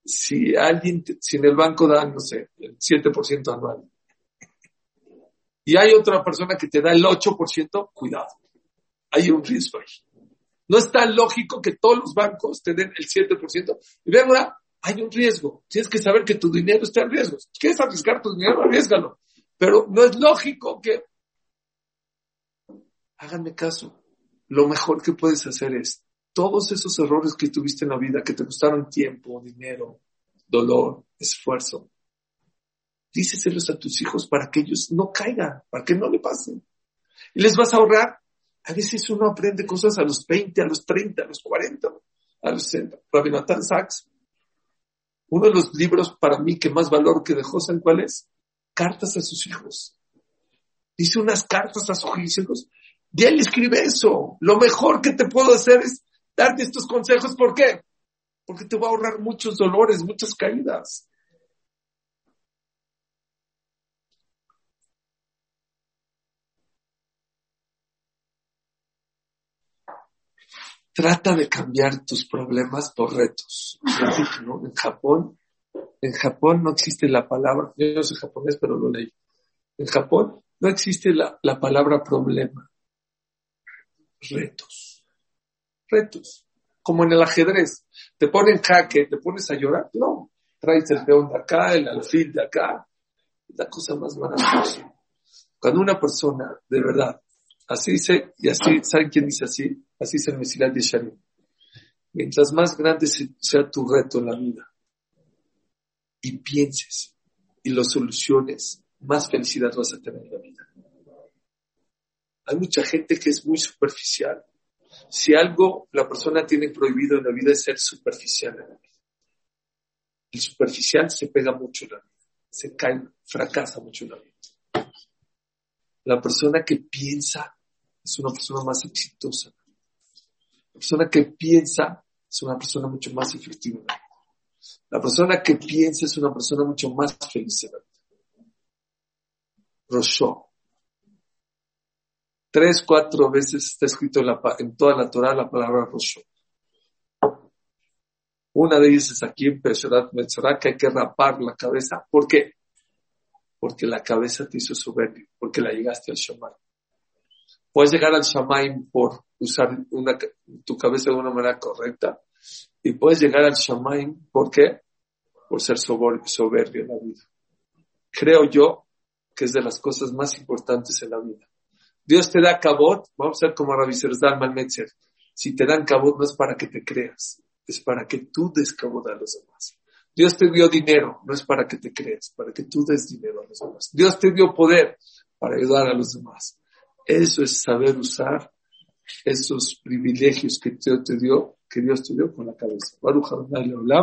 si alguien, si en el banco dan, no sé, el 7% anual, y hay otra persona que te da el 8%, cuidado, hay un riesgo ahí. No es tan lógico que todos los bancos te den el 7%. Y vean ahora, hay un riesgo. Tienes que saber que tu dinero está en riesgo. Si quieres arriesgar tu dinero, arriesgalo. Pero no es lógico que... Háganme caso. Lo mejor que puedes hacer es todos esos errores que tuviste en la vida, que te costaron tiempo, dinero, dolor, esfuerzo, díceselos a tus hijos para que ellos no caigan, para que no le pasen. Y les vas a ahorrar. A veces uno aprende cosas a los 20, a los 30, a los 40, a los 60. Rabbi Nathan Sachs, uno de los libros para mí que más valor que dejó, ¿saben cuál es? Cartas a sus hijos. Dice unas cartas a sus hijos. Y él escribe eso. Lo mejor que te puedo hacer es darte estos consejos. ¿Por qué? Porque te va a ahorrar muchos dolores, muchas caídas. Trata de cambiar tus problemas por retos. ¿no? En Japón, en Japón no existe la palabra, yo no soy japonés, pero lo leí. En Japón no existe la, la palabra problema. Retos. Retos. Como en el ajedrez. Te ponen jaque, te pones a llorar. No. Traes el peón de acá, el alfil de acá. Es la cosa más maravillosa. Cuando una persona, de verdad, así dice, y así, ¿saben quién dice así? Así es el Mesilat de Sharim. Mientras más grande se- sea tu reto en la vida, y pienses y lo soluciones, más felicidad vas a tener en la vida. Hay mucha gente que es muy superficial. Si algo la persona tiene prohibido en la vida es ser superficial en la vida. El superficial se pega mucho en la vida, se cae, fracasa mucho en la vida. La persona que piensa es una persona más exitosa. La persona que piensa es una persona mucho más efectiva. La persona que piensa es una persona mucho más feliz. Roshó. Tres, cuatro veces está escrito en, la, en toda la Torah la palabra Roshó. Una de ellas es aquí en Pesharat Metzorah que hay que rapar la cabeza. ¿Por qué? Porque la cabeza te hizo soberbio, porque la llegaste al Shammai. Puedes llegar al Shammai por usar una, tu cabeza de una manera correcta y puedes llegar al Shammai, ¿por qué? Por ser soberbio en la vida. Creo yo que es de las cosas más importantes en la vida. Dios te da cabot, vamos a ver como Rabbi Zerzal Malmetzer. Si te dan cabot no es para que te creas, es para que tú des cabot a los demás. Dios te dio dinero, no es para que te creas, para que tú des dinero a los demás. Dios te dio poder para ayudar a los demás. Eso es saber usar esos privilegios que Dios te dio, que Dios te dio con la cabeza.